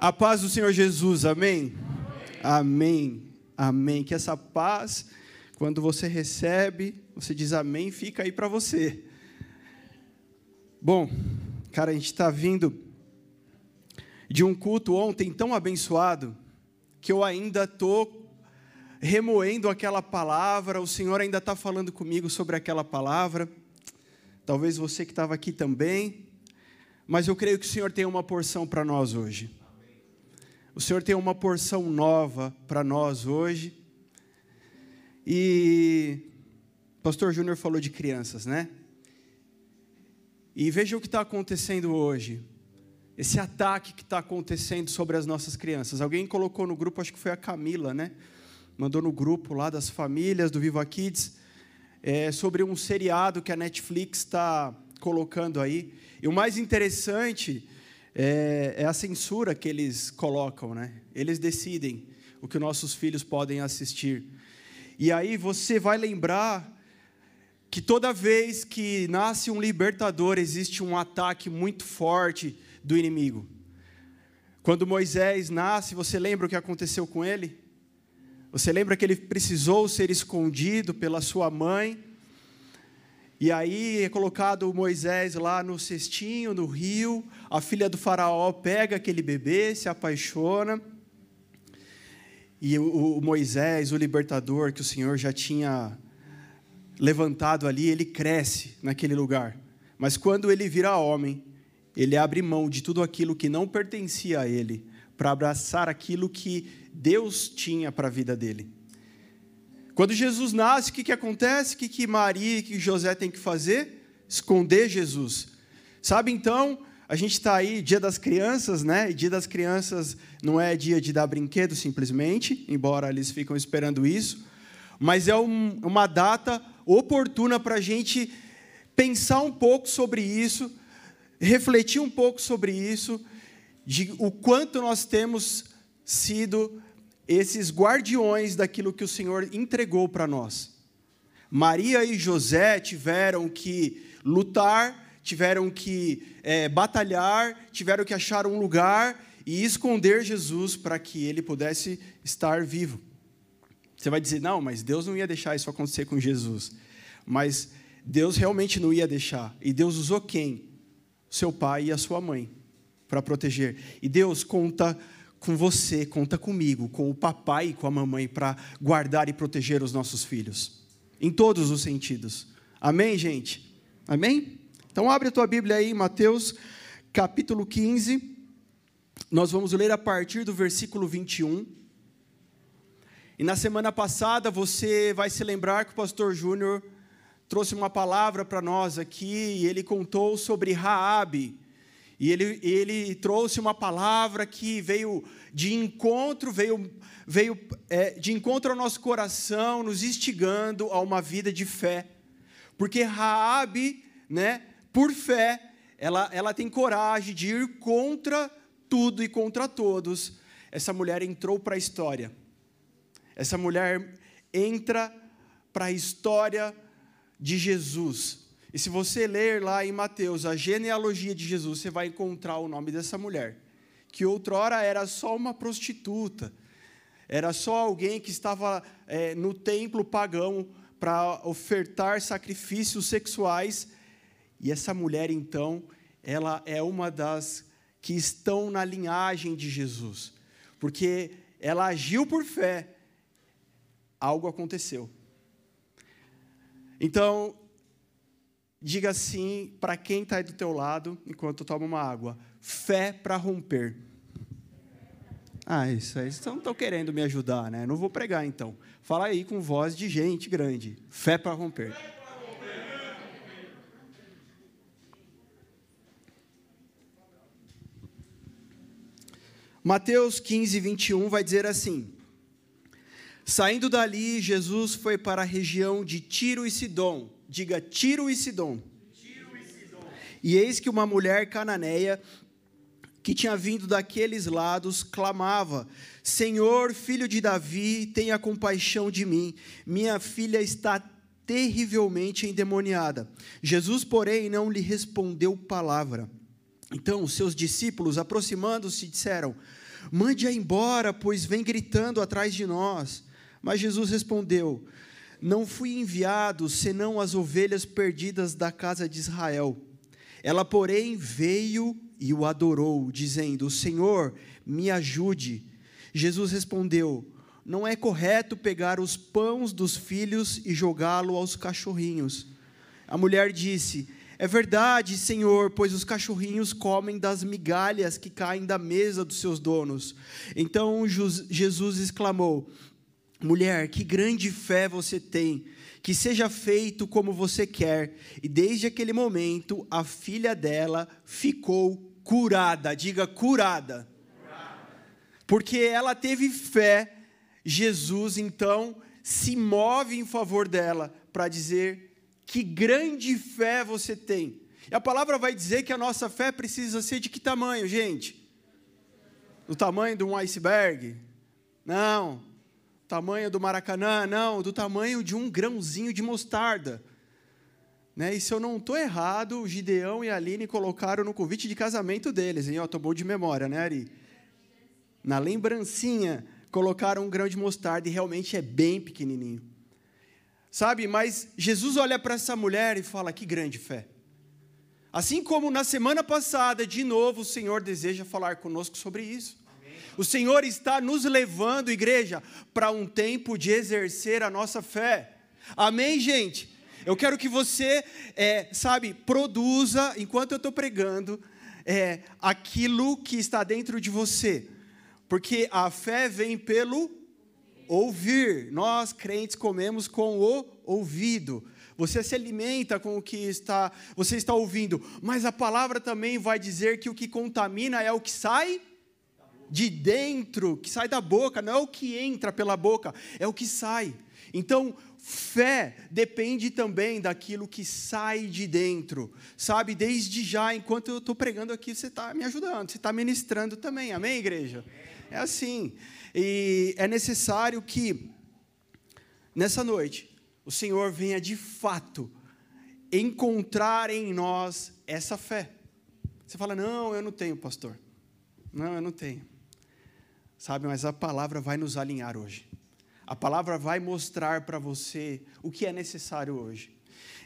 A paz do Senhor Jesus, amém? Amém. Amém. amém. Que essa paz, quando você recebe, você diz amém, fica aí para você. Bom, cara, a gente está vindo de um culto ontem tão abençoado que eu ainda estou remoendo aquela palavra, o Senhor ainda está falando comigo sobre aquela palavra. Talvez você que estava aqui também, mas eu creio que o Senhor tem uma porção para nós hoje. O Senhor tem uma porção nova para nós hoje. E o pastor Júnior falou de crianças, né? E veja o que está acontecendo hoje. Esse ataque que está acontecendo sobre as nossas crianças. Alguém colocou no grupo, acho que foi a Camila, né? Mandou no grupo lá das famílias do Viva Kids, é, sobre um seriado que a Netflix está colocando aí. E o mais interessante é, é a censura que eles colocam, né? Eles decidem o que nossos filhos podem assistir. E aí você vai lembrar que toda vez que nasce um libertador, existe um ataque muito forte do inimigo. Quando Moisés nasce, você lembra o que aconteceu com ele? Você lembra que ele precisou ser escondido pela sua mãe? E aí é colocado Moisés lá no cestinho, no rio. A filha do faraó pega aquele bebê, se apaixona. E o, o Moisés, o libertador que o Senhor já tinha levantado ali, ele cresce naquele lugar. Mas quando ele vira homem, ele abre mão de tudo aquilo que não pertencia a ele, para abraçar aquilo que Deus tinha para a vida dele. Quando Jesus nasce, o que, que acontece? O que, que Maria e que José têm que fazer? Esconder Jesus. Sabe então, a gente está aí, dia das crianças, né? E dia das crianças não é dia de dar brinquedo simplesmente, embora eles ficam esperando isso, mas é um, uma data oportuna para a gente pensar um pouco sobre isso, refletir um pouco sobre isso, de o quanto nós temos sido esses guardiões daquilo que o Senhor entregou para nós. Maria e José tiveram que lutar, tiveram que é, batalhar, tiveram que achar um lugar e esconder Jesus para que ele pudesse estar vivo. Você vai dizer, não, mas Deus não ia deixar isso acontecer com Jesus. Mas Deus realmente não ia deixar. E Deus usou quem? Seu pai e a sua mãe para proteger. E Deus conta com você, conta comigo, com o papai e com a mamãe para guardar e proteger os nossos filhos, em todos os sentidos. Amém, gente? Amém? Então abre a tua Bíblia aí, Mateus capítulo 15. Nós vamos ler a partir do versículo 21. E na semana passada você vai se lembrar que o pastor Júnior trouxe uma palavra para nós aqui e ele contou sobre Raabe e ele, ele trouxe uma palavra que veio de encontro, veio, veio é, de encontro ao nosso coração, nos instigando a uma vida de fé. Porque Raabe, né, por fé, ela, ela tem coragem de ir contra tudo e contra todos. Essa mulher entrou para a história. Essa mulher entra para a história de Jesus. E se você ler lá em Mateus a genealogia de Jesus, você vai encontrar o nome dessa mulher, que outrora era só uma prostituta, era só alguém que estava é, no templo pagão para ofertar sacrifícios sexuais. E essa mulher, então, ela é uma das que estão na linhagem de Jesus, porque ela agiu por fé, algo aconteceu. Então, Diga assim para quem está aí do teu lado enquanto toma uma água: fé para romper. Ah, isso aí, vocês não estão querendo me ajudar, né? Não vou pregar então. Fala aí com voz de gente grande: fé para romper. Mateus 15, 21 vai dizer assim: Saindo dali, Jesus foi para a região de Tiro e Sidom Diga Tiro e Sidom. Tiro e, e eis que uma mulher cananeia que tinha vindo daqueles lados clamava: Senhor, filho de Davi, tenha compaixão de mim. Minha filha está terrivelmente endemoniada. Jesus, porém, não lhe respondeu palavra. Então, seus discípulos, aproximando-se, disseram: Mande-a embora, pois vem gritando atrás de nós. Mas Jesus respondeu: Não fui enviado senão as ovelhas perdidas da casa de Israel. Ela, porém, veio e o adorou, dizendo: Senhor, me ajude. Jesus respondeu: Não é correto pegar os pães dos filhos e jogá-lo aos cachorrinhos. A mulher disse: É verdade, Senhor, pois os cachorrinhos comem das migalhas que caem da mesa dos seus donos. Então Jesus exclamou: Mulher, que grande fé você tem, que seja feito como você quer. E desde aquele momento, a filha dela ficou curada. Diga curada. Porque ela teve fé, Jesus então se move em favor dela para dizer: que grande fé você tem. E a palavra vai dizer que a nossa fé precisa ser de que tamanho, gente? Do tamanho de um iceberg? Não tamanho do Maracanã, não, do tamanho de um grãozinho de mostarda. Né? E se eu não estou errado, o Gideão e a Aline colocaram no convite de casamento deles, hein? Estou bom de memória, né, Ari? Na lembrancinha, colocaram um grão de mostarda e realmente é bem pequenininho. Sabe, mas Jesus olha para essa mulher e fala: que grande fé. Assim como na semana passada, de novo, o Senhor deseja falar conosco sobre isso. O Senhor está nos levando, igreja, para um tempo de exercer a nossa fé. Amém, gente? Eu quero que você, é, sabe, produza, enquanto eu estou pregando, é, aquilo que está dentro de você. Porque a fé vem pelo ouvir. Nós, crentes, comemos com o ouvido. Você se alimenta com o que está, você está ouvindo. Mas a palavra também vai dizer que o que contamina é o que sai de dentro, que sai da boca, não é o que entra pela boca, é o que sai. Então, fé depende também daquilo que sai de dentro, sabe? Desde já, enquanto eu estou pregando aqui, você está me ajudando, você está ministrando também, amém, igreja? É assim. E é necessário que, nessa noite, o Senhor venha de fato encontrar em nós essa fé. Você fala, não, eu não tenho, pastor. Não, eu não tenho. Sabe, mas a palavra vai nos alinhar hoje. A palavra vai mostrar para você o que é necessário hoje.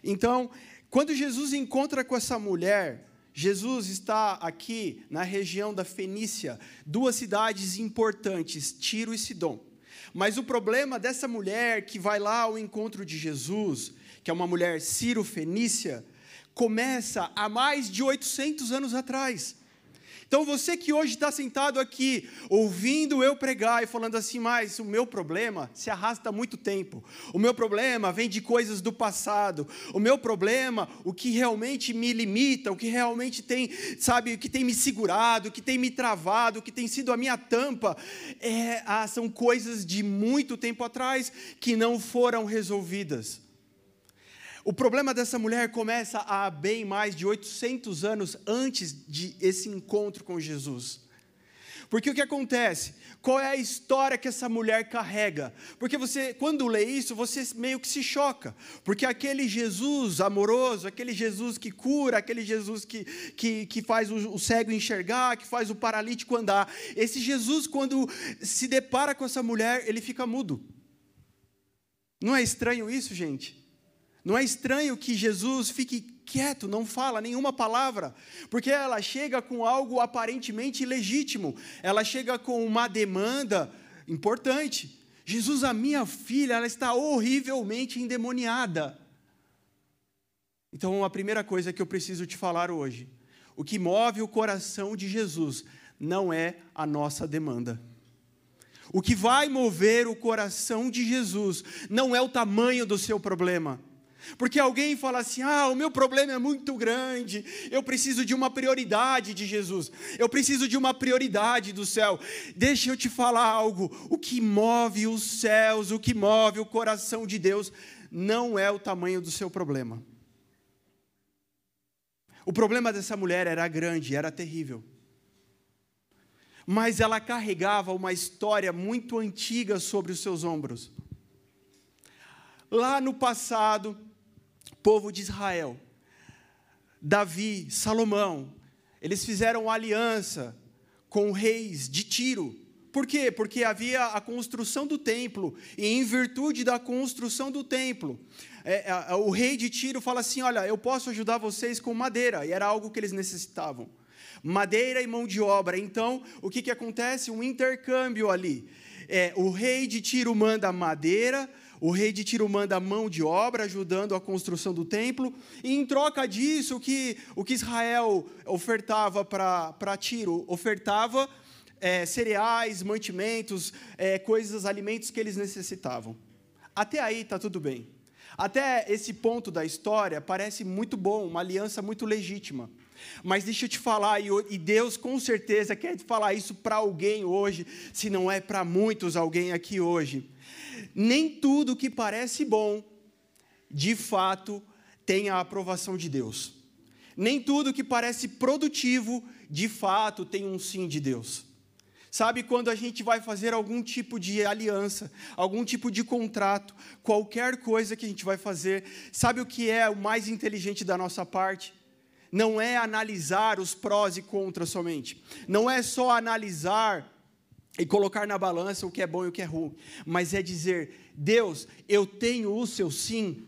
Então, quando Jesus encontra com essa mulher, Jesus está aqui na região da Fenícia, duas cidades importantes, Tiro e Sidom. Mas o problema dessa mulher que vai lá ao encontro de Jesus, que é uma mulher ciro-fenícia, começa há mais de 800 anos atrás. Então você que hoje está sentado aqui, ouvindo eu pregar e falando assim, mas o meu problema se arrasta há muito tempo. O meu problema vem de coisas do passado. O meu problema, o que realmente me limita, o que realmente tem, sabe, o que tem me segurado, o que tem me travado, o que tem sido a minha tampa, é, ah, são coisas de muito tempo atrás que não foram resolvidas. O problema dessa mulher começa há bem mais de 800 anos antes de esse encontro com Jesus. Porque o que acontece? Qual é a história que essa mulher carrega? Porque você, quando lê isso, você meio que se choca. Porque aquele Jesus amoroso, aquele Jesus que cura, aquele Jesus que, que, que faz o, o cego enxergar, que faz o paralítico andar, esse Jesus, quando se depara com essa mulher, ele fica mudo. Não é estranho isso, gente? Não é estranho que Jesus fique quieto, não fala nenhuma palavra, porque ela chega com algo aparentemente legítimo, ela chega com uma demanda importante. Jesus, a minha filha, ela está horrivelmente endemoniada. Então, a primeira coisa que eu preciso te falar hoje, o que move o coração de Jesus não é a nossa demanda. O que vai mover o coração de Jesus não é o tamanho do seu problema porque alguém fala assim: ah, o meu problema é muito grande, eu preciso de uma prioridade de Jesus, eu preciso de uma prioridade do céu. Deixa eu te falar algo: o que move os céus, o que move o coração de Deus, não é o tamanho do seu problema. O problema dessa mulher era grande, era terrível. Mas ela carregava uma história muito antiga sobre os seus ombros. Lá no passado, povo de Israel, Davi, Salomão, eles fizeram aliança com reis de Tiro. Por quê? Porque havia a construção do templo, e em virtude da construção do templo, é, a, o rei de Tiro fala assim: Olha, eu posso ajudar vocês com madeira, e era algo que eles necessitavam. Madeira e mão de obra. Então, o que, que acontece? Um intercâmbio ali. É, o rei de Tiro manda madeira, o rei de Tiro manda mão de obra, ajudando a construção do templo, e em troca disso, o que, o que Israel ofertava para Tiro? Ofertava é, cereais, mantimentos, é, coisas, alimentos que eles necessitavam. Até aí está tudo bem. Até esse ponto da história parece muito bom, uma aliança muito legítima. Mas deixa eu te falar, e Deus com certeza quer falar isso para alguém hoje, se não é para muitos alguém aqui hoje. Nem tudo que parece bom, de fato, tem a aprovação de Deus. Nem tudo que parece produtivo, de fato, tem um sim de Deus. Sabe quando a gente vai fazer algum tipo de aliança, algum tipo de contrato, qualquer coisa que a gente vai fazer, sabe o que é o mais inteligente da nossa parte? Não é analisar os prós e contras somente. Não é só analisar e colocar na balança o que é bom e o que é ruim, mas é dizer: Deus, eu tenho o seu sim.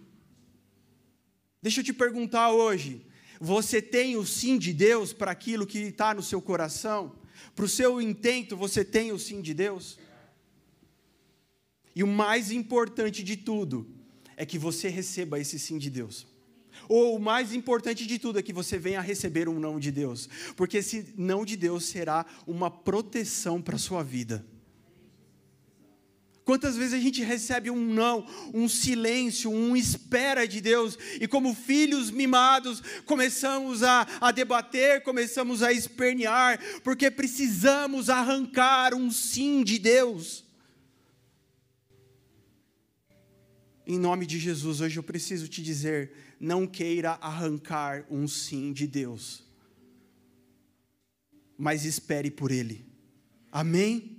Deixa eu te perguntar hoje: você tem o sim de Deus para aquilo que está no seu coração? Para o seu intento, você tem o sim de Deus? E o mais importante de tudo é que você receba esse sim de Deus. Ou o mais importante de tudo é que você venha receber um não de Deus, porque esse não de Deus será uma proteção para a sua vida. Quantas vezes a gente recebe um não, um silêncio, um espera de Deus, e como filhos mimados, começamos a, a debater, começamos a espernear, porque precisamos arrancar um sim de Deus. Em nome de Jesus, hoje eu preciso te dizer: não queira arrancar um sim de Deus, mas espere por Ele. Amém?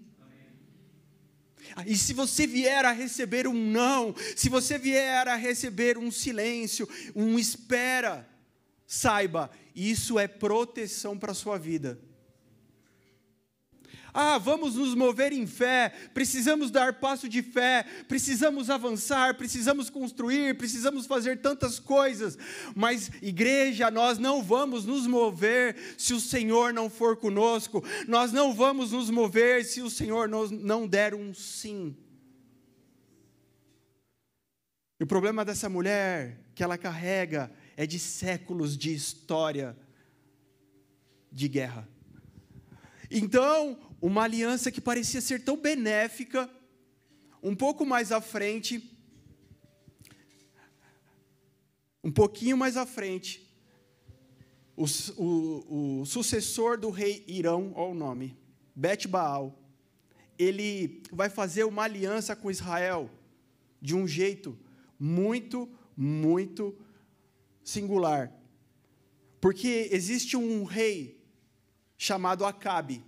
E se você vier a receber um não, se você vier a receber um silêncio, um espera, saiba, isso é proteção para a sua vida. Ah, vamos nos mover em fé, precisamos dar passo de fé, precisamos avançar, precisamos construir, precisamos fazer tantas coisas. Mas, igreja, nós não vamos nos mover se o Senhor não for conosco, nós não vamos nos mover se o Senhor não der um sim. E o problema dessa mulher que ela carrega é de séculos de história de guerra. Então, uma aliança que parecia ser tão benéfica, um pouco mais à frente, um pouquinho mais à frente, o, o, o sucessor do rei Irão, olha o nome, Bet Baal, ele vai fazer uma aliança com Israel de um jeito muito, muito singular. Porque existe um rei chamado Acabe.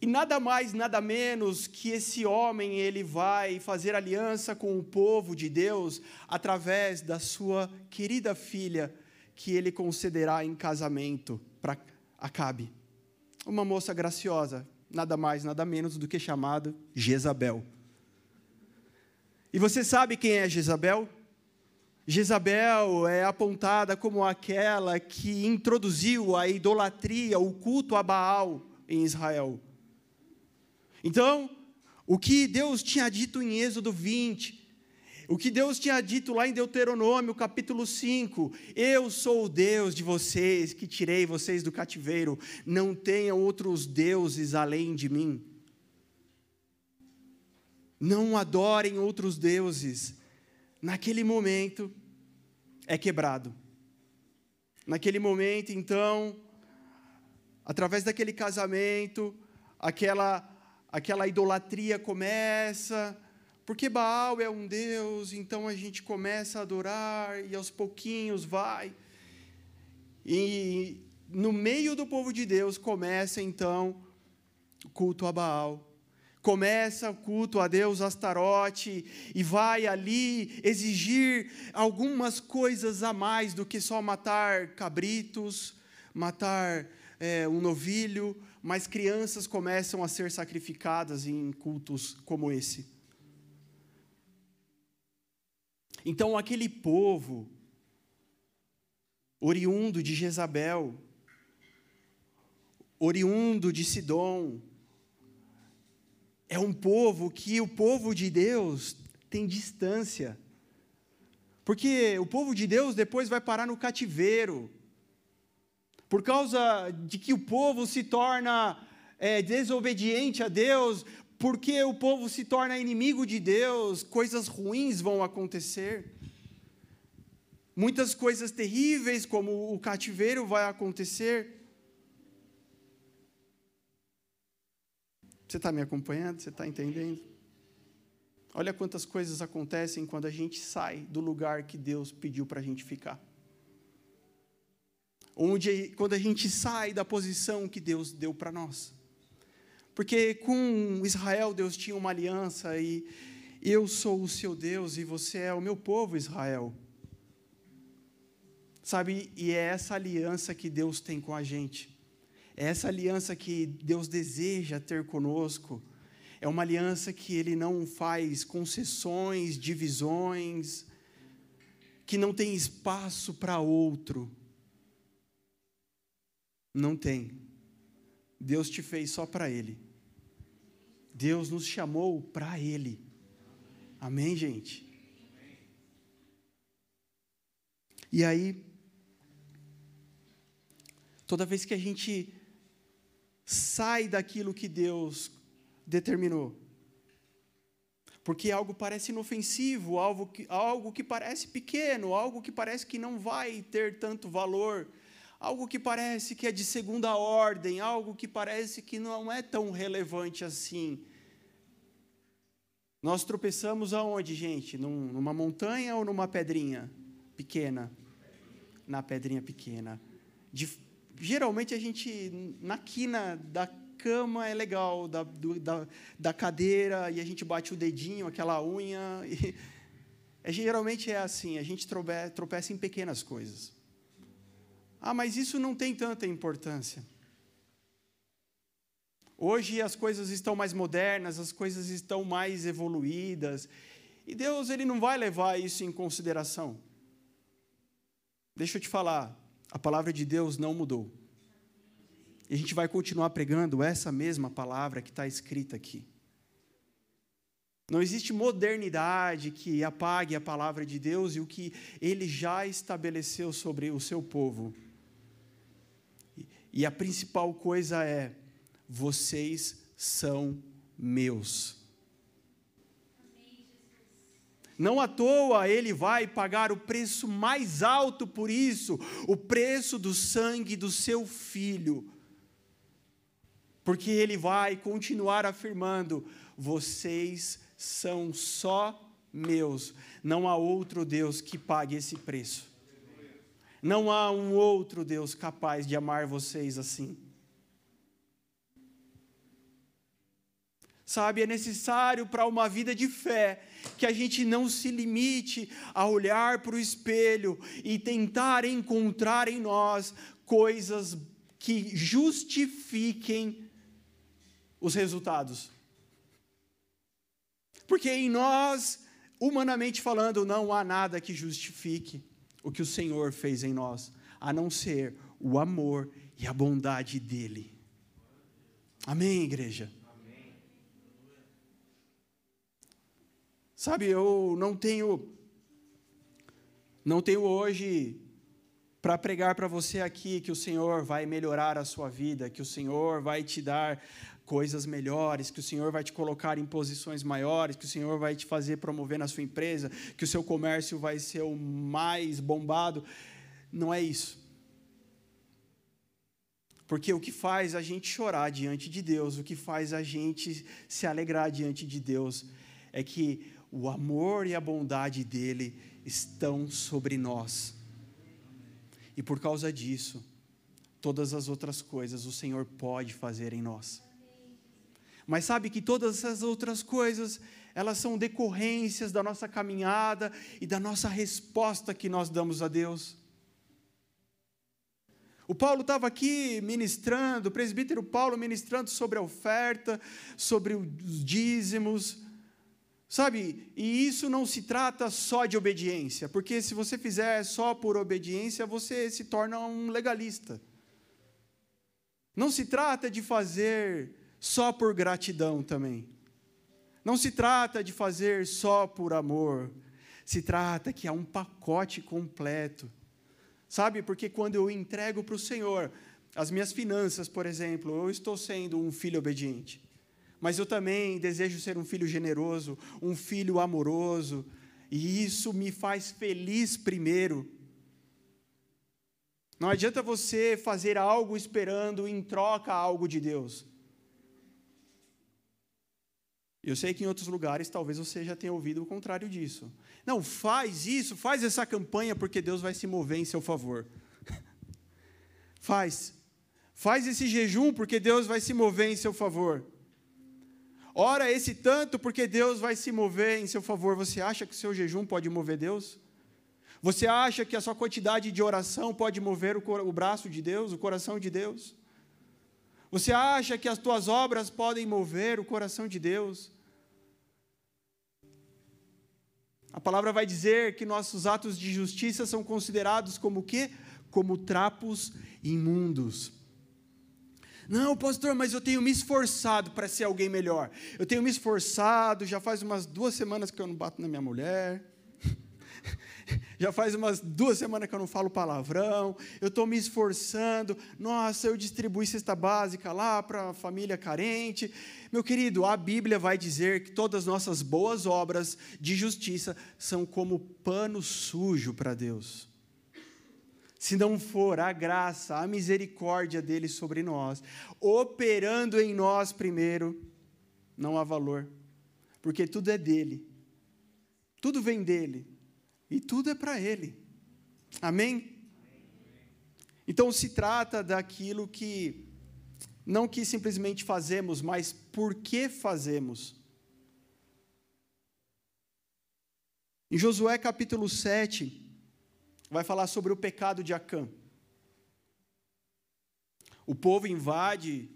E nada mais, nada menos que esse homem, ele vai fazer aliança com o povo de Deus através da sua querida filha, que ele concederá em casamento para Acabe. Uma moça graciosa, nada mais, nada menos do que chamada Jezabel. E você sabe quem é Jezabel? Jezabel é apontada como aquela que introduziu a idolatria, o culto a Baal em Israel. Então, o que Deus tinha dito em Êxodo 20, o que Deus tinha dito lá em Deuteronômio, capítulo 5: Eu sou o Deus de vocês, que tirei vocês do cativeiro, não tenham outros deuses além de mim. Não adorem outros deuses. Naquele momento, é quebrado. Naquele momento, então, através daquele casamento, aquela aquela idolatria começa, porque Baal é um Deus, então a gente começa a adorar e aos pouquinhos vai. E no meio do povo de Deus começa então o culto a Baal. Começa o culto a Deus Astarote e vai ali exigir algumas coisas a mais do que só matar cabritos, matar é, um novilho, mais crianças começam a ser sacrificadas em cultos como esse. Então, aquele povo, oriundo de Jezabel, oriundo de Sidom, é um povo que o povo de Deus tem distância. Porque o povo de Deus depois vai parar no cativeiro. Por causa de que o povo se torna é, desobediente a Deus, porque o povo se torna inimigo de Deus, coisas ruins vão acontecer. Muitas coisas terríveis, como o cativeiro, vai acontecer. Você está me acompanhando? Você está entendendo? Olha quantas coisas acontecem quando a gente sai do lugar que Deus pediu para a gente ficar. Onde, quando a gente sai da posição que Deus deu para nós. Porque com Israel Deus tinha uma aliança e eu sou o seu Deus e você é o meu povo, Israel. Sabe, e é essa aliança que Deus tem com a gente. É essa aliança que Deus deseja ter conosco. É uma aliança que Ele não faz concessões, divisões, que não tem espaço para outro. Não tem. Deus te fez só para Ele. Deus nos chamou para Ele. Amém, gente? E aí, toda vez que a gente sai daquilo que Deus determinou. Porque algo parece inofensivo, algo que, algo que parece pequeno, algo que parece que não vai ter tanto valor, algo que parece que é de segunda ordem, algo que parece que não é tão relevante assim. Nós tropeçamos aonde, gente? Num, numa montanha ou numa pedrinha pequena? Na pedrinha pequena. De, geralmente a gente, na quina da cama é legal, da, do, da, da cadeira, e a gente bate o dedinho, aquela unha. E, é, geralmente é assim, a gente tropeça, tropeça em pequenas coisas. Ah, mas isso não tem tanta importância. Hoje as coisas estão mais modernas, as coisas estão mais evoluídas, e Deus ele não vai levar isso em consideração. Deixa eu te falar, a palavra de Deus não mudou. E a gente vai continuar pregando essa mesma palavra que está escrita aqui. Não existe modernidade que apague a palavra de Deus e o que ele já estabeleceu sobre o seu povo. E a principal coisa é: vocês são meus. Não à toa ele vai pagar o preço mais alto por isso, o preço do sangue do seu filho. Porque ele vai continuar afirmando: vocês são só meus, não há outro Deus que pague esse preço. Não há um outro Deus capaz de amar vocês assim. Sabe, é necessário para uma vida de fé que a gente não se limite a olhar para o espelho e tentar encontrar em nós coisas que justifiquem os resultados. Porque em nós, humanamente falando, não há nada que justifique o que o Senhor fez em nós, a não ser o amor e a bondade dEle. Amém, igreja? Sabe, eu não tenho não tenho hoje para pregar para você aqui que o Senhor vai melhorar a sua vida, que o Senhor vai te dar coisas melhores, que o Senhor vai te colocar em posições maiores, que o Senhor vai te fazer promover na sua empresa, que o seu comércio vai ser o mais bombado. Não é isso. Porque o que faz a gente chorar diante de Deus, o que faz a gente se alegrar diante de Deus, é que o amor e a bondade dele estão sobre nós. E por causa disso, todas as outras coisas o Senhor pode fazer em nós. Mas sabe que todas essas outras coisas, elas são decorrências da nossa caminhada e da nossa resposta que nós damos a Deus. O Paulo estava aqui ministrando, o presbítero Paulo ministrando sobre a oferta, sobre os dízimos, sabe? E isso não se trata só de obediência, porque se você fizer só por obediência, você se torna um legalista. Não se trata de fazer só por gratidão também. Não se trata de fazer só por amor. Se trata que há um pacote completo. Sabe, porque quando eu entrego para o Senhor as minhas finanças, por exemplo, eu estou sendo um filho obediente. Mas eu também desejo ser um filho generoso, um filho amoroso, e isso me faz feliz primeiro. Não adianta você fazer algo esperando em troca algo de Deus. Eu sei que em outros lugares talvez você já tenha ouvido o contrário disso. Não, faz isso, faz essa campanha porque Deus vai se mover em seu favor. faz. Faz esse jejum porque Deus vai se mover em seu favor. Ora esse tanto porque Deus vai se mover em seu favor. Você acha que o seu jejum pode mover Deus? Você acha que a sua quantidade de oração pode mover o, braço de Deus, o coração de Deus? Você acha que as tuas obras podem mover o coração de Deus? A palavra vai dizer que nossos atos de justiça são considerados como o quê? Como trapos imundos. Não, pastor, mas eu tenho me esforçado para ser alguém melhor. Eu tenho me esforçado, já faz umas duas semanas que eu não bato na minha mulher. Já faz umas duas semanas que eu não falo palavrão, eu estou me esforçando. Nossa, eu distribuí cesta básica lá para a família carente. Meu querido, a Bíblia vai dizer que todas as nossas boas obras de justiça são como pano sujo para Deus. Se não for a graça, a misericórdia dele sobre nós, operando em nós primeiro, não há valor, porque tudo é dele, tudo vem dele, e tudo é para Ele. Amém? Então se trata daquilo que, não que simplesmente fazemos, mas por que fazemos. Em Josué capítulo 7, vai falar sobre o pecado de Acã. O povo invade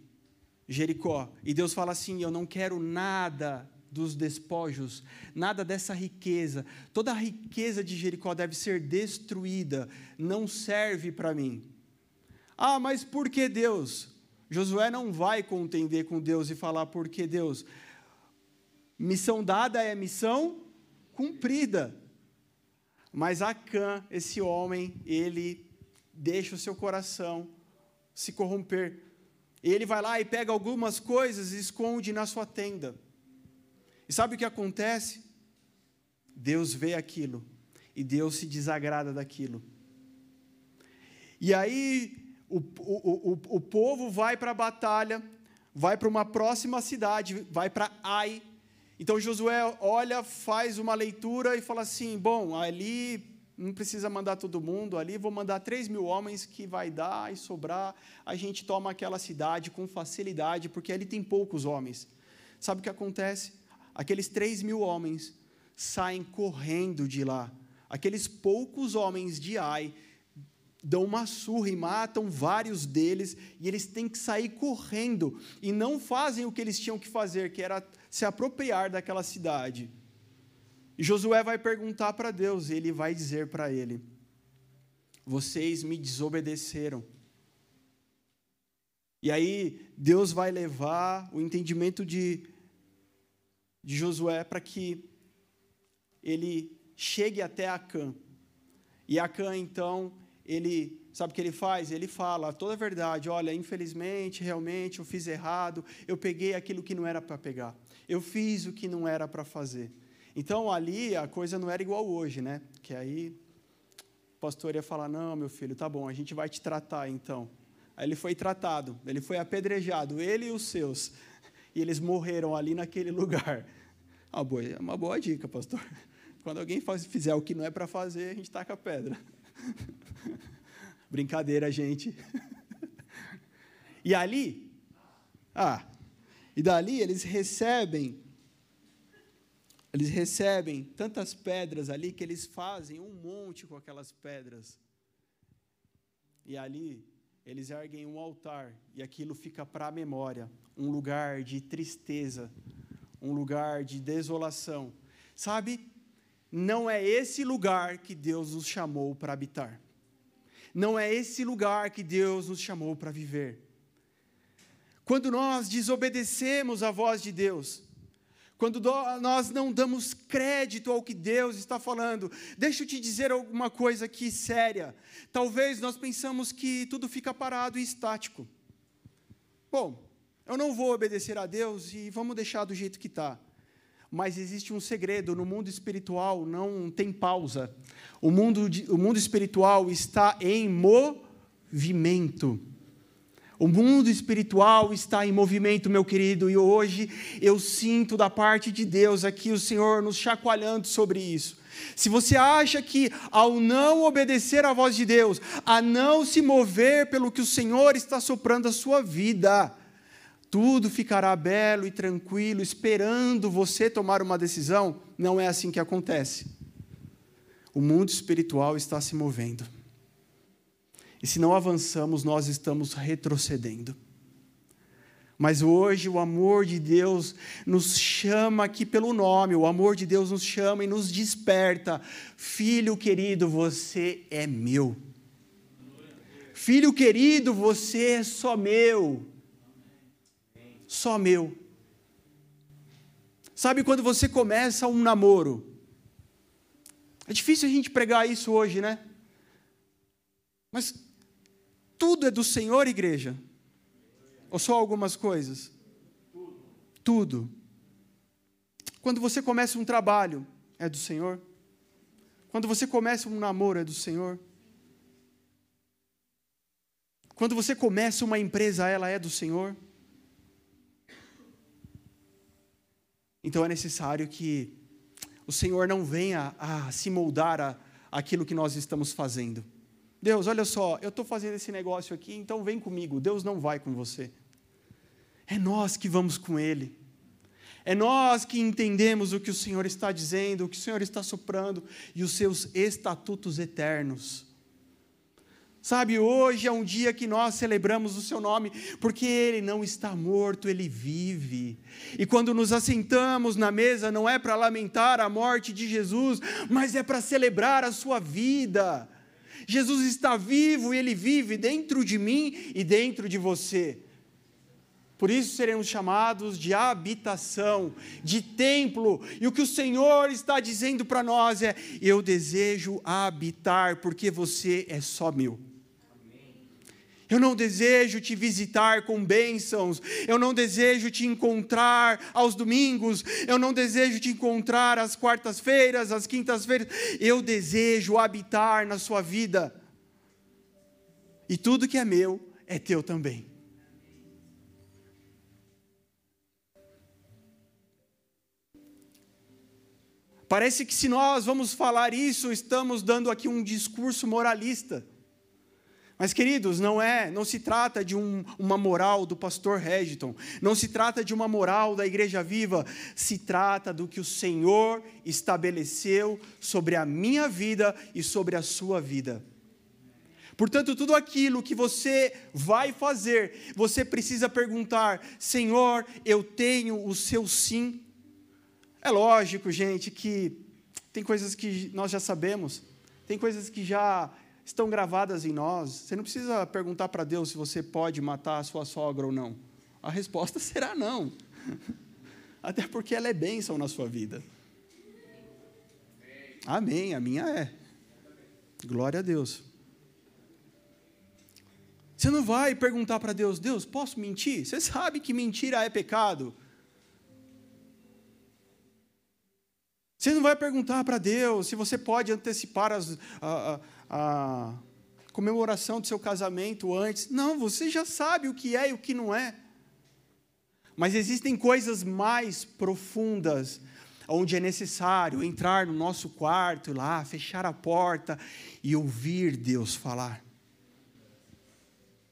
Jericó e Deus fala assim: Eu não quero nada dos despojos, nada dessa riqueza. Toda a riqueza de Jericó deve ser destruída, não serve para mim. Ah, mas por que Deus? Josué não vai contender com Deus e falar por que Deus. Missão dada é missão cumprida. Mas Acã, esse homem, ele deixa o seu coração se corromper. Ele vai lá e pega algumas coisas e esconde na sua tenda. E sabe o que acontece? Deus vê aquilo e Deus se desagrada daquilo. E aí o, o, o, o povo vai para a batalha, vai para uma próxima cidade, vai para Ai. Então Josué olha, faz uma leitura e fala assim: bom, ali não precisa mandar todo mundo, ali vou mandar 3 mil homens que vai dar e sobrar. A gente toma aquela cidade com facilidade, porque ali tem poucos homens. Sabe o que acontece? Aqueles três mil homens saem correndo de lá. Aqueles poucos homens de Ai dão uma surra e matam vários deles, e eles têm que sair correndo, e não fazem o que eles tinham que fazer, que era se apropriar daquela cidade. E Josué vai perguntar para Deus, e ele vai dizer para ele: Vocês me desobedeceram. E aí, Deus vai levar o entendimento de de Josué para que ele chegue até Acã. E Acã, então, ele, sabe o que ele faz? Ele fala toda a verdade. Olha, infelizmente, realmente, eu fiz errado. Eu peguei aquilo que não era para pegar. Eu fiz o que não era para fazer. Então, ali, a coisa não era igual hoje, né? Que aí, o pastor ia falar, não, meu filho, tá bom, a gente vai te tratar, então. Aí ele foi tratado, ele foi apedrejado, ele e os seus e eles morreram ali naquele lugar. Uma boa, uma boa dica, pastor. Quando alguém faz, fizer o que não é para fazer, a gente taca a pedra. Brincadeira, gente. E ali, ah, e dali eles recebem, eles recebem tantas pedras ali que eles fazem um monte com aquelas pedras. E ali eles erguem um altar e aquilo fica para a memória, um lugar de tristeza, um lugar de desolação. Sabe? Não é esse lugar que Deus nos chamou para habitar. Não é esse lugar que Deus nos chamou para viver. Quando nós desobedecemos a voz de Deus, quando nós não damos crédito ao que Deus está falando. Deixa eu te dizer alguma coisa aqui séria. Talvez nós pensamos que tudo fica parado e estático. Bom, eu não vou obedecer a Deus e vamos deixar do jeito que está. Mas existe um segredo: no mundo espiritual não tem pausa. O mundo, o mundo espiritual está em movimento. O mundo espiritual está em movimento, meu querido, e hoje eu sinto da parte de Deus aqui o Senhor nos chacoalhando sobre isso. Se você acha que ao não obedecer à voz de Deus, a não se mover pelo que o Senhor está soprando a sua vida, tudo ficará belo e tranquilo, esperando você tomar uma decisão, não é assim que acontece. O mundo espiritual está se movendo. E se não avançamos, nós estamos retrocedendo. Mas hoje o amor de Deus nos chama aqui pelo nome, o amor de Deus nos chama e nos desperta. Filho querido, você é meu. Filho querido, você é só meu. Só meu. Sabe quando você começa um namoro? É difícil a gente pregar isso hoje, né? Mas tudo é do Senhor, igreja? Ou só algumas coisas? Tudo. Tudo. Quando você começa um trabalho, é do Senhor? Quando você começa um namoro, é do Senhor? Quando você começa uma empresa, ela é do Senhor? Então é necessário que o Senhor não venha a se moldar a aquilo que nós estamos fazendo. Deus, olha só, eu estou fazendo esse negócio aqui, então vem comigo. Deus não vai com você. É nós que vamos com Ele. É nós que entendemos o que o Senhor está dizendo, o que o Senhor está soprando e os seus estatutos eternos. Sabe, hoje é um dia que nós celebramos o seu nome, porque ele não está morto, ele vive. E quando nos assentamos na mesa, não é para lamentar a morte de Jesus, mas é para celebrar a sua vida. Jesus está vivo e ele vive dentro de mim e dentro de você. Por isso seremos chamados de habitação, de templo. E o que o Senhor está dizendo para nós é: eu desejo habitar, porque você é só meu. Eu não desejo te visitar com bênçãos, eu não desejo te encontrar aos domingos, eu não desejo te encontrar às quartas-feiras, às quintas-feiras, eu desejo habitar na sua vida. E tudo que é meu é teu também. Parece que se nós vamos falar isso, estamos dando aqui um discurso moralista. Mas, queridos, não é, não se trata de um, uma moral do pastor Regiton, não se trata de uma moral da Igreja Viva, se trata do que o Senhor estabeleceu sobre a minha vida e sobre a sua vida. Portanto, tudo aquilo que você vai fazer, você precisa perguntar: Senhor, eu tenho o seu sim? É lógico, gente, que tem coisas que nós já sabemos, tem coisas que já estão gravadas em nós. Você não precisa perguntar para Deus se você pode matar a sua sogra ou não. A resposta será não. Até porque ela é bênção na sua vida. Amém, a minha é. Glória a Deus. Você não vai perguntar para Deus, Deus, posso mentir? Você sabe que mentira é pecado. Você não vai perguntar para Deus se você pode antecipar as, a, a comemoração do seu casamento antes. Não, você já sabe o que é e o que não é. Mas existem coisas mais profundas, onde é necessário entrar no nosso quarto lá, fechar a porta e ouvir Deus falar.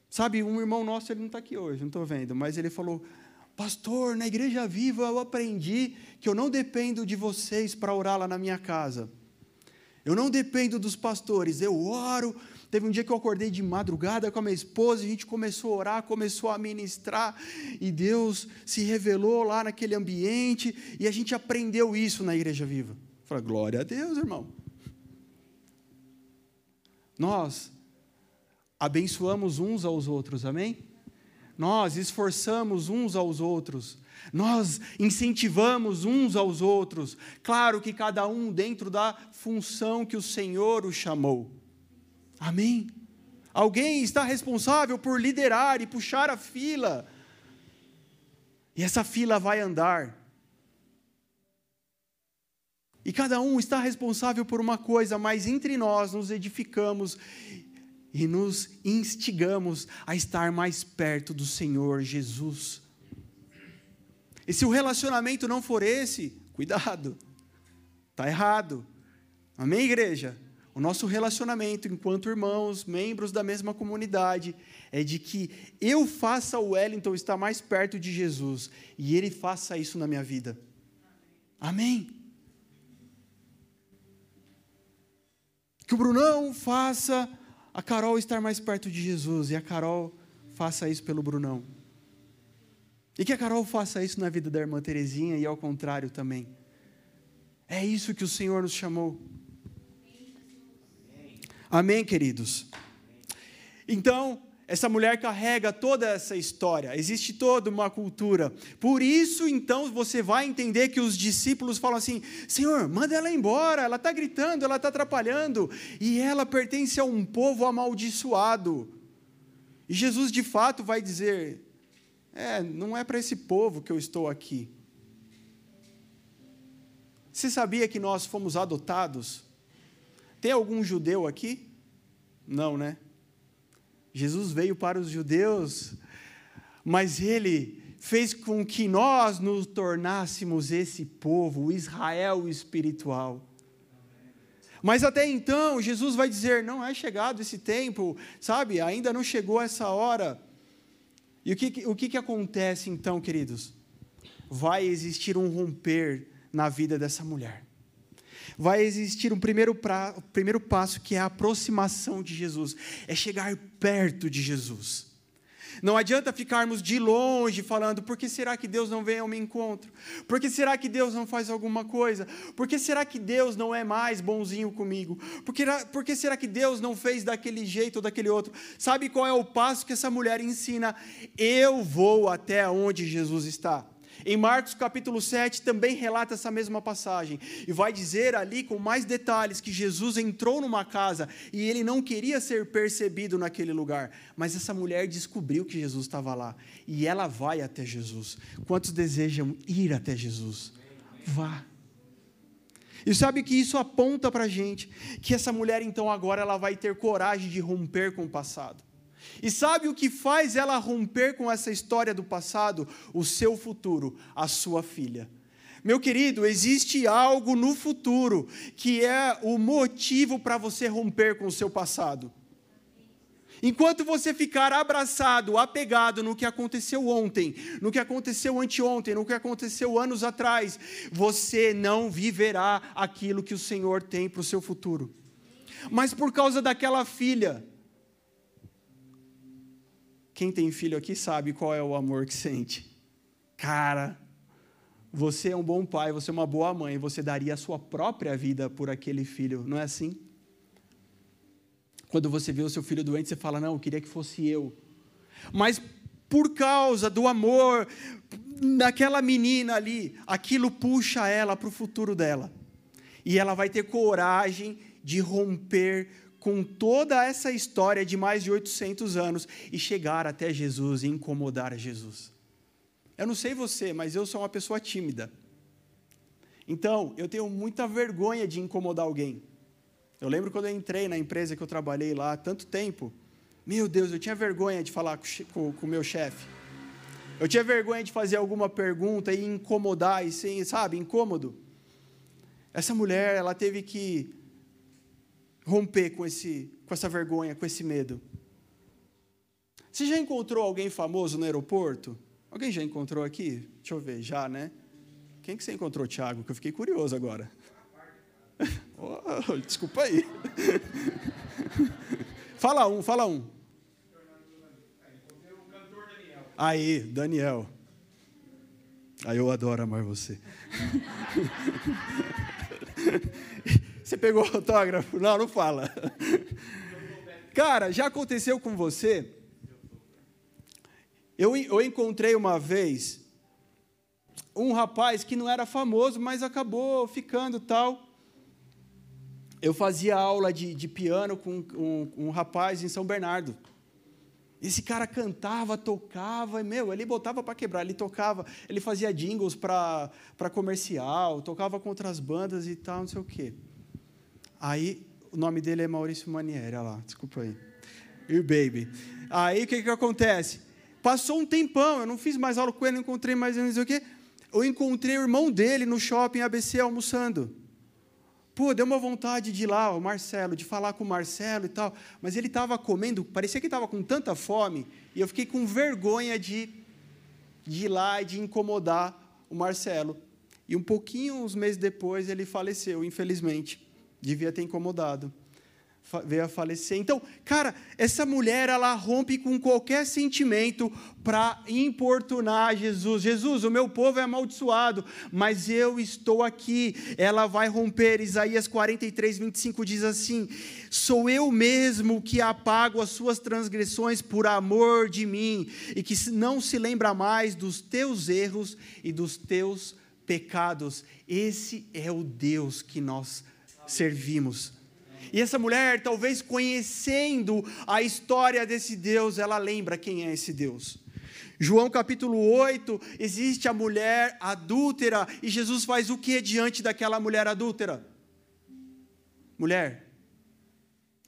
Sabe, um irmão nosso, ele não está aqui hoje, não estou vendo, mas ele falou: Pastor, na igreja viva eu aprendi que eu não dependo de vocês para orar lá na minha casa. Eu não dependo dos pastores, eu oro Teve um dia que eu acordei de madrugada com a minha esposa, a gente começou a orar, começou a ministrar, e Deus se revelou lá naquele ambiente, e a gente aprendeu isso na Igreja Viva. Falei, glória a Deus, irmão. Nós abençoamos uns aos outros, amém? Nós esforçamos uns aos outros, nós incentivamos uns aos outros, claro que cada um dentro da função que o Senhor o chamou, amém? Alguém está responsável por liderar e puxar a fila, e essa fila vai andar, e cada um está responsável por uma coisa, mas entre nós nos edificamos e nos instigamos a estar mais perto do Senhor Jesus. E se o relacionamento não for esse, cuidado, está errado. Amém, igreja? O nosso relacionamento enquanto irmãos, membros da mesma comunidade, é de que eu faça o Wellington estar mais perto de Jesus e ele faça isso na minha vida. Amém? Que o Brunão faça a Carol estar mais perto de Jesus e a Carol faça isso pelo Brunão. E que a Carol faça isso na vida da irmã Terezinha e ao contrário também. É isso que o Senhor nos chamou. Amém, queridos? Então, essa mulher carrega toda essa história, existe toda uma cultura. Por isso, então, você vai entender que os discípulos falam assim: Senhor, manda ela embora, ela está gritando, ela está atrapalhando, e ela pertence a um povo amaldiçoado. E Jesus, de fato, vai dizer: É, não é para esse povo que eu estou aqui. Você sabia que nós fomos adotados? Tem algum judeu aqui? Não, né? Jesus veio para os judeus, mas ele fez com que nós nos tornássemos esse povo, o Israel espiritual. Mas até então, Jesus vai dizer: não é chegado esse tempo, sabe? Ainda não chegou essa hora. E o que, o que, que acontece então, queridos? Vai existir um romper na vida dessa mulher vai existir um primeiro, pra, primeiro passo que é a aproximação de Jesus, é chegar perto de Jesus. Não adianta ficarmos de longe falando, por que será que Deus não vem ao meu encontro? Por que será que Deus não faz alguma coisa? Por que será que Deus não é mais bonzinho comigo? Por que, por que será que Deus não fez daquele jeito ou daquele outro? Sabe qual é o passo que essa mulher ensina? Eu vou até onde Jesus está. Em Marcos capítulo 7 também relata essa mesma passagem e vai dizer ali com mais detalhes que Jesus entrou numa casa e ele não queria ser percebido naquele lugar, mas essa mulher descobriu que Jesus estava lá e ela vai até Jesus. Quantos desejam ir até Jesus? Vá. E sabe que isso aponta para gente que essa mulher então agora ela vai ter coragem de romper com o passado. E sabe o que faz ela romper com essa história do passado? O seu futuro, a sua filha. Meu querido, existe algo no futuro que é o motivo para você romper com o seu passado. Enquanto você ficar abraçado, apegado no que aconteceu ontem, no que aconteceu anteontem, no que aconteceu anos atrás, você não viverá aquilo que o Senhor tem para o seu futuro. Mas por causa daquela filha, quem tem filho aqui sabe qual é o amor que sente. Cara, você é um bom pai, você é uma boa mãe, você daria a sua própria vida por aquele filho, não é assim? Quando você vê o seu filho doente, você fala: Não, eu queria que fosse eu. Mas por causa do amor daquela menina ali, aquilo puxa ela para o futuro dela. E ela vai ter coragem de romper com toda essa história de mais de 800 anos e chegar até Jesus e incomodar Jesus. Eu não sei você, mas eu sou uma pessoa tímida. Então, eu tenho muita vergonha de incomodar alguém. Eu lembro quando eu entrei na empresa que eu trabalhei lá há tanto tempo. Meu Deus, eu tinha vergonha de falar com o meu chefe. Eu tinha vergonha de fazer alguma pergunta e incomodar, e sem, sabe, incômodo. Essa mulher, ela teve que romper com, esse, com essa vergonha, com esse medo. Você já encontrou alguém famoso no aeroporto? Alguém já encontrou aqui? Deixa eu ver, já, né? Quem que você encontrou, Thiago? Que eu fiquei curioso agora. Oh, desculpa aí. Fala um, fala um. Aí, Daniel. Aí eu adoro amar você. Você pegou o autógrafo? Não, não fala. Cara, já aconteceu com você? Eu, eu encontrei uma vez um rapaz que não era famoso, mas acabou ficando tal. Eu fazia aula de, de piano com um, um rapaz em São Bernardo. Esse cara cantava, tocava, meu, ele botava para quebrar, ele tocava, ele fazia jingles para comercial, tocava com outras bandas e tal, não sei o quê. Aí, o nome dele é Maurício Manieri, olha lá, desculpa aí. E baby. Aí, o que que acontece? Passou um tempão, eu não fiz mais aula com ele, não encontrei mais não sei o quê. Eu encontrei o irmão dele no shopping ABC almoçando. Pô, deu uma vontade de ir lá, o Marcelo, de falar com o Marcelo e tal, mas ele estava comendo, parecia que estava com tanta fome, e eu fiquei com vergonha de, de ir lá e de incomodar o Marcelo. E um pouquinho, uns meses depois, ele faleceu, infelizmente. Devia ter incomodado veio a falecer. Então, cara, essa mulher ela rompe com qualquer sentimento para importunar Jesus. Jesus, o meu povo é amaldiçoado, mas eu estou aqui. Ela vai romper. Isaías 43, 25 diz assim: Sou eu mesmo que apago as suas transgressões por amor de mim, e que não se lembra mais dos teus erros e dos teus pecados. Esse é o Deus que nós servimos. E essa mulher, talvez conhecendo a história desse Deus, ela lembra quem é esse Deus. João capítulo 8, existe a mulher adúltera, e Jesus faz o que diante daquela mulher adúltera? Mulher,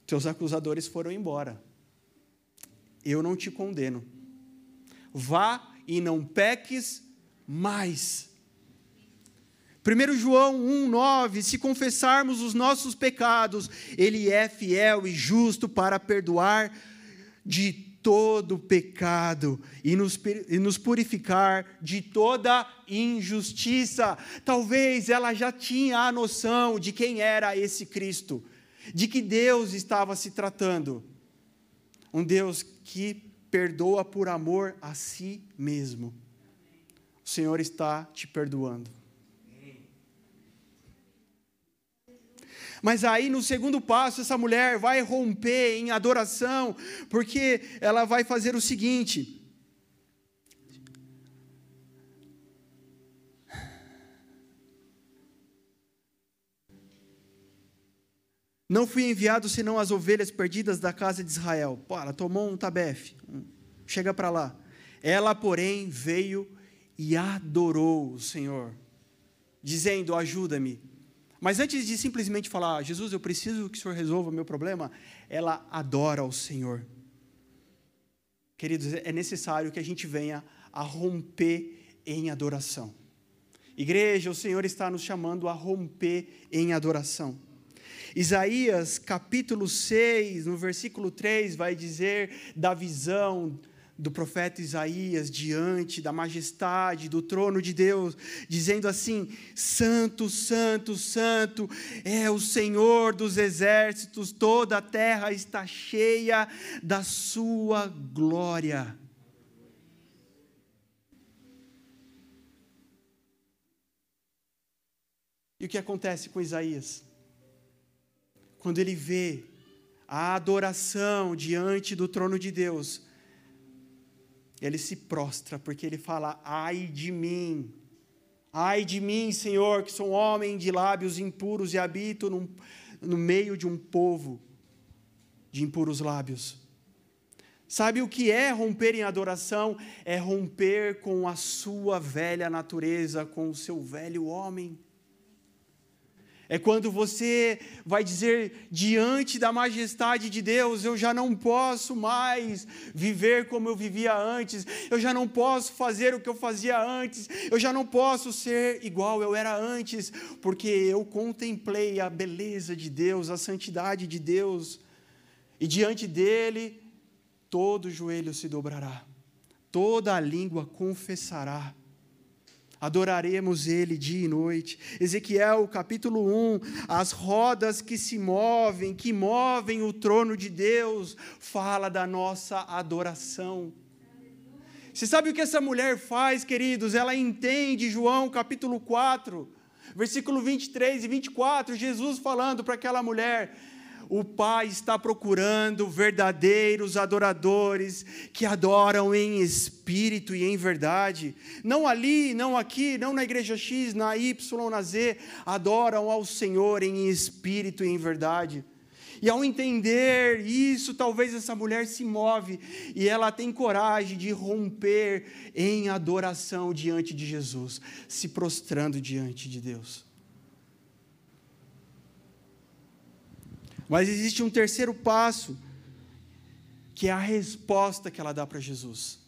teus acusadores foram embora, eu não te condeno, vá e não peques mais. 1 João 1,9: Se confessarmos os nossos pecados, Ele é fiel e justo para perdoar de todo pecado e nos, e nos purificar de toda injustiça. Talvez ela já tinha a noção de quem era esse Cristo, de que Deus estava se tratando. Um Deus que perdoa por amor a si mesmo. O Senhor está te perdoando. Mas aí, no segundo passo, essa mulher vai romper em adoração, porque ela vai fazer o seguinte. Não fui enviado senão as ovelhas perdidas da casa de Israel. Pô, ela tomou um tabefe. Chega para lá. Ela, porém, veio e adorou o Senhor, dizendo: Ajuda-me. Mas antes de simplesmente falar, Jesus, eu preciso que o Senhor resolva o meu problema, ela adora o Senhor. Queridos, é necessário que a gente venha a romper em adoração. Igreja, o Senhor está nos chamando a romper em adoração. Isaías capítulo 6, no versículo 3, vai dizer da visão do profeta Isaías diante da majestade do trono de Deus, dizendo assim: Santo, Santo, Santo é o Senhor dos exércitos, toda a terra está cheia da sua glória. E o que acontece com Isaías? Quando ele vê a adoração diante do trono de Deus, ele se prostra, porque ele fala: Ai de mim, ai de mim, Senhor, que sou um homem de lábios impuros e habito num, no meio de um povo de impuros lábios. Sabe o que é romper em adoração? É romper com a sua velha natureza, com o seu velho homem. É quando você vai dizer diante da majestade de Deus: eu já não posso mais viver como eu vivia antes, eu já não posso fazer o que eu fazia antes, eu já não posso ser igual eu era antes, porque eu contemplei a beleza de Deus, a santidade de Deus, e diante dele todo joelho se dobrará, toda a língua confessará adoraremos Ele dia e noite. Ezequiel capítulo 1, as rodas que se movem, que movem o trono de Deus, fala da nossa adoração. Você sabe o que essa mulher faz, queridos? Ela entende João capítulo 4, versículo 23 e 24, Jesus falando para aquela mulher: o Pai está procurando verdadeiros adoradores que adoram em espírito e em verdade. Não ali, não aqui, não na igreja X, na Y, na Z. Adoram ao Senhor em espírito e em verdade. E ao entender isso, talvez essa mulher se move e ela tem coragem de romper em adoração diante de Jesus, se prostrando diante de Deus. Mas existe um terceiro passo, que é a resposta que ela dá para Jesus.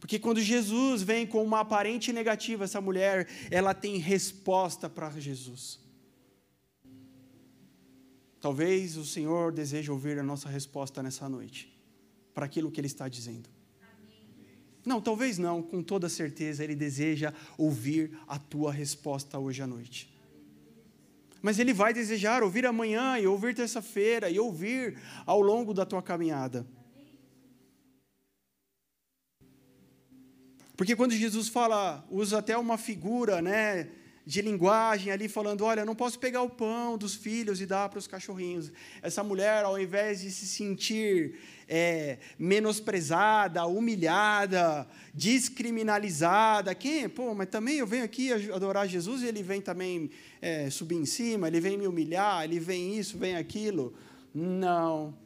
Porque quando Jesus vem com uma aparente negativa, essa mulher, ela tem resposta para Jesus. Talvez o Senhor deseje ouvir a nossa resposta nessa noite, para aquilo que Ele está dizendo. Não, talvez não, com toda certeza Ele deseja ouvir a tua resposta hoje à noite. Mas Ele vai desejar ouvir amanhã e ouvir terça-feira e ouvir ao longo da tua caminhada. Porque quando Jesus fala, usa até uma figura, né, de linguagem ali falando, olha, não posso pegar o pão dos filhos e dar para os cachorrinhos. Essa mulher, ao invés de se sentir é, menosprezada, humilhada, descriminalizada. Quem? Pô, mas também eu venho aqui adorar Jesus e ele vem também é, subir em cima, ele vem me humilhar, ele vem isso, vem aquilo. Não.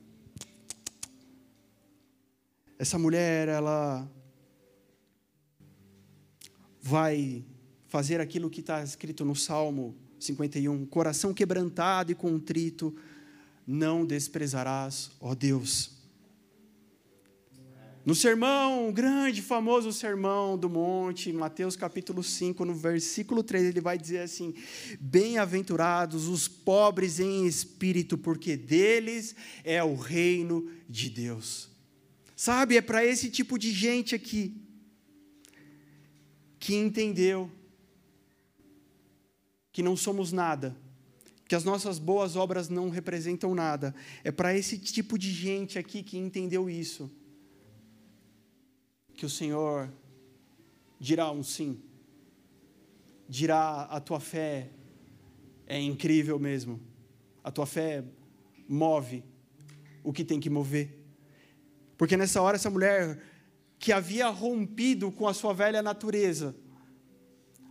Essa mulher, ela vai fazer aquilo que está escrito no Salmo 51, coração quebrantado e contrito, não desprezarás, ó Deus. No sermão, grande, famoso sermão do monte, Mateus capítulo 5, no versículo 3, ele vai dizer assim: Bem-aventurados os pobres em espírito, porque deles é o reino de Deus. Sabe, é para esse tipo de gente aqui, que entendeu que não somos nada, que as nossas boas obras não representam nada, é para esse tipo de gente aqui que entendeu isso que o Senhor dirá um sim, dirá a tua fé é incrível mesmo, a tua fé move o que tem que mover. Porque nessa hora, essa mulher que havia rompido com a sua velha natureza,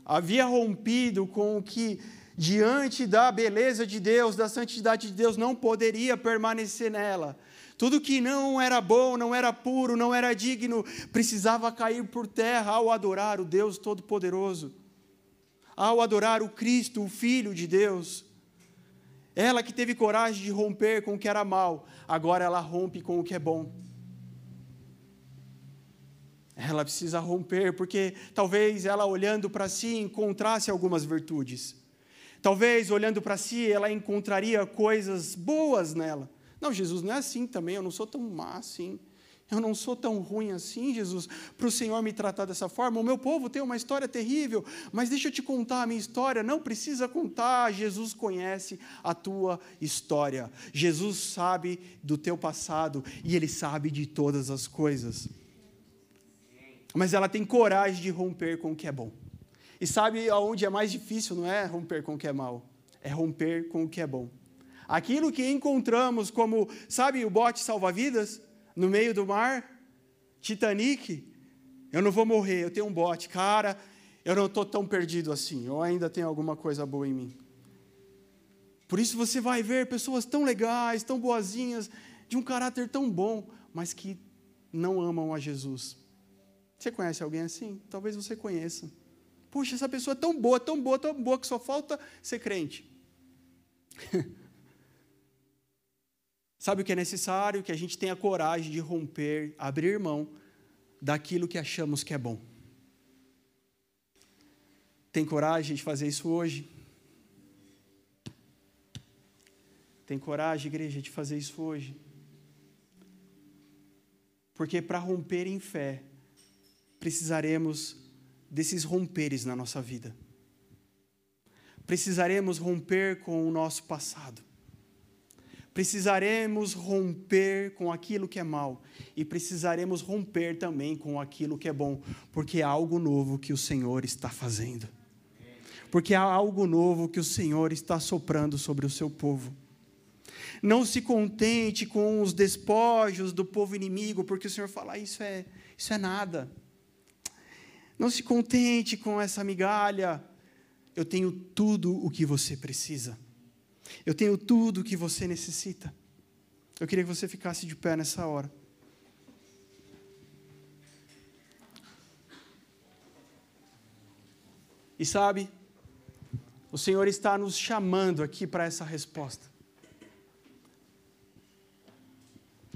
havia rompido com o que, diante da beleza de Deus, da santidade de Deus, não poderia permanecer nela, tudo que não era bom, não era puro, não era digno, precisava cair por terra ao adorar o Deus Todo-Poderoso, ao adorar o Cristo, o Filho de Deus. Ela que teve coragem de romper com o que era mal, agora ela rompe com o que é bom. Ela precisa romper, porque talvez ela olhando para si encontrasse algumas virtudes. Talvez olhando para si ela encontraria coisas boas nela. Não, Jesus, não é assim também, eu não sou tão má assim. Eu não sou tão ruim assim, Jesus, para o Senhor me tratar dessa forma. O meu povo tem uma história terrível, mas deixa eu te contar a minha história. Não precisa contar, Jesus conhece a tua história. Jesus sabe do teu passado e ele sabe de todas as coisas. Mas ela tem coragem de romper com o que é bom. E sabe aonde é mais difícil, não é romper com o que é mal? É romper com o que é bom. Aquilo que encontramos como, sabe, o bote salva-vidas no meio do mar, Titanic, eu não vou morrer, eu tenho um bote, cara, eu não estou tão perdido assim, eu ainda tenho alguma coisa boa em mim. Por isso você vai ver pessoas tão legais, tão boazinhas, de um caráter tão bom, mas que não amam a Jesus. Você conhece alguém assim? Talvez você conheça. Puxa, essa pessoa é tão boa, tão boa, tão boa que só falta ser crente. Sabe o que é necessário? Que a gente tenha coragem de romper, abrir mão daquilo que achamos que é bom. Tem coragem de fazer isso hoje? Tem coragem, igreja, de fazer isso hoje? Porque para romper em fé, precisaremos desses romperes na nossa vida. Precisaremos romper com o nosso passado. Precisaremos romper com aquilo que é mal e precisaremos romper também com aquilo que é bom, porque é algo novo que o Senhor está fazendo. Porque há algo novo que o Senhor está soprando sobre o seu povo. Não se contente com os despojos do povo inimigo, porque o Senhor fala: ah, isso é, isso é nada. Não se contente com essa migalha. Eu tenho tudo o que você precisa. Eu tenho tudo o que você necessita. Eu queria que você ficasse de pé nessa hora. E sabe, o Senhor está nos chamando aqui para essa resposta.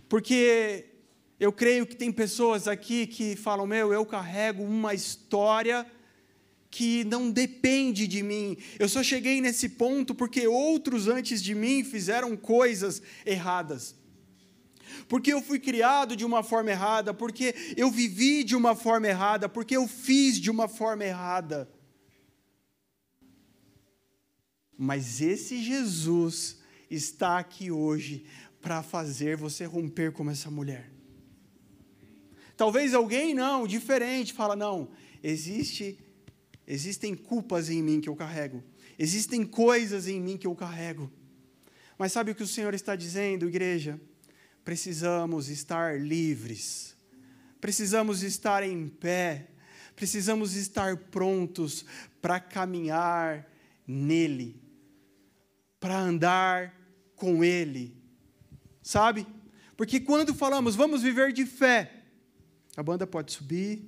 Porque eu creio que tem pessoas aqui que falam: Meu, eu carrego uma história que não depende de mim. Eu só cheguei nesse ponto porque outros antes de mim fizeram coisas erradas. Porque eu fui criado de uma forma errada, porque eu vivi de uma forma errada, porque eu fiz de uma forma errada. Mas esse Jesus está aqui hoje para fazer você romper como essa mulher. Talvez alguém não, diferente, fala não, existe existem culpas em mim que eu carrego. Existem coisas em mim que eu carrego. Mas sabe o que o Senhor está dizendo, igreja? Precisamos estar livres. Precisamos estar em pé. Precisamos estar prontos para caminhar nele, para andar com ele sabe? Porque quando falamos vamos viver de fé, a banda pode subir.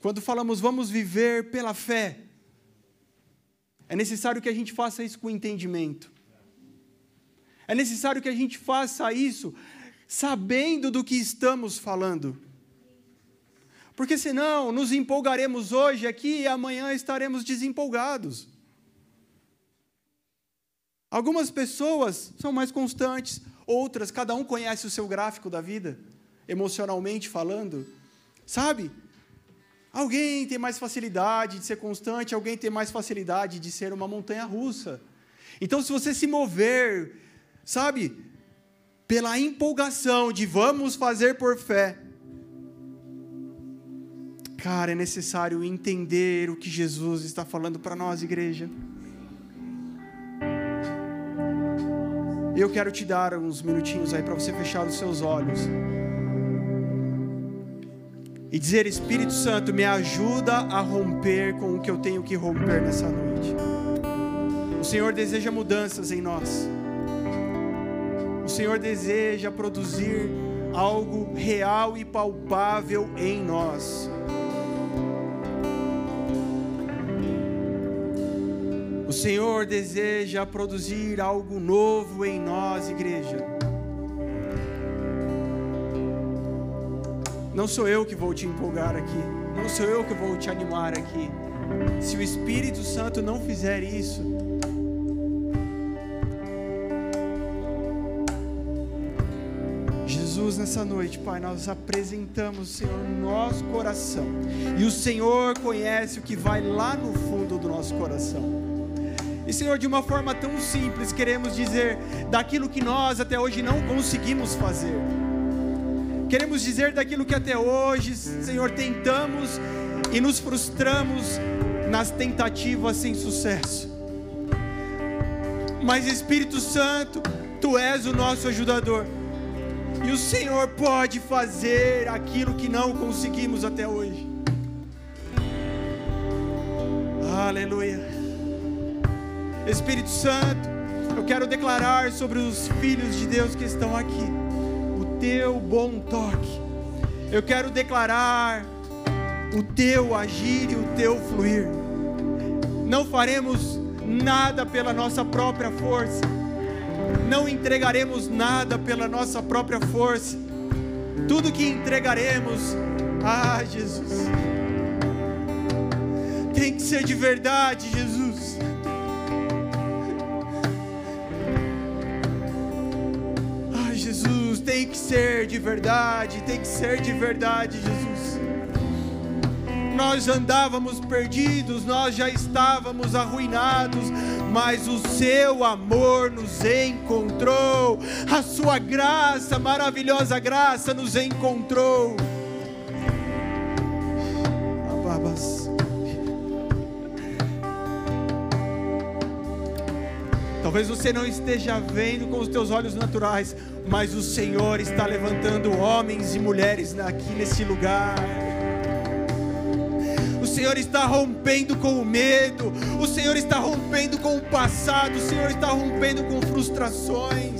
Quando falamos vamos viver pela fé, é necessário que a gente faça isso com entendimento. É necessário que a gente faça isso sabendo do que estamos falando. Porque senão nos empolgaremos hoje aqui e amanhã estaremos desempolgados. Algumas pessoas são mais constantes, outras, cada um conhece o seu gráfico da vida, emocionalmente falando, sabe? Alguém tem mais facilidade de ser constante, alguém tem mais facilidade de ser uma montanha russa. Então, se você se mover, sabe, pela empolgação de vamos fazer por fé, cara, é necessário entender o que Jesus está falando para nós, igreja. Eu quero te dar uns minutinhos aí para você fechar os seus olhos e dizer: Espírito Santo, me ajuda a romper com o que eu tenho que romper nessa noite. O Senhor deseja mudanças em nós. O Senhor deseja produzir algo real e palpável em nós. O Senhor deseja produzir algo novo em nós, igreja. Não sou eu que vou te empolgar aqui, não sou eu que vou te animar aqui. Se o Espírito Santo não fizer isso, Jesus, nessa noite, Pai, nós apresentamos, Senhor, no nosso coração. E o Senhor conhece o que vai lá no fundo do nosso coração. E Senhor, de uma forma tão simples, queremos dizer daquilo que nós até hoje não conseguimos fazer. Queremos dizer daquilo que até hoje, Senhor, tentamos e nos frustramos nas tentativas sem sucesso. Mas Espírito Santo, Tu és o nosso ajudador. E o Senhor pode fazer aquilo que não conseguimos até hoje. Aleluia. Espírito Santo, eu quero declarar sobre os filhos de Deus que estão aqui teu bom toque. Eu quero declarar o teu agir e o teu fluir. Não faremos nada pela nossa própria força. Não entregaremos nada pela nossa própria força. Tudo que entregaremos, ah, Jesus, tem que ser de verdade, Jesus. Que ser de verdade, tem que ser de verdade, Jesus. nós andávamos perdidos, nós já estávamos arruinados, mas o seu amor nos encontrou, a sua graça, maravilhosa graça, nos encontrou. Ababas. Talvez você não esteja vendo com os teus olhos naturais, mas o Senhor está levantando homens e mulheres aqui nesse lugar. O Senhor está rompendo com o medo, o Senhor está rompendo com o passado, o Senhor está rompendo com frustrações.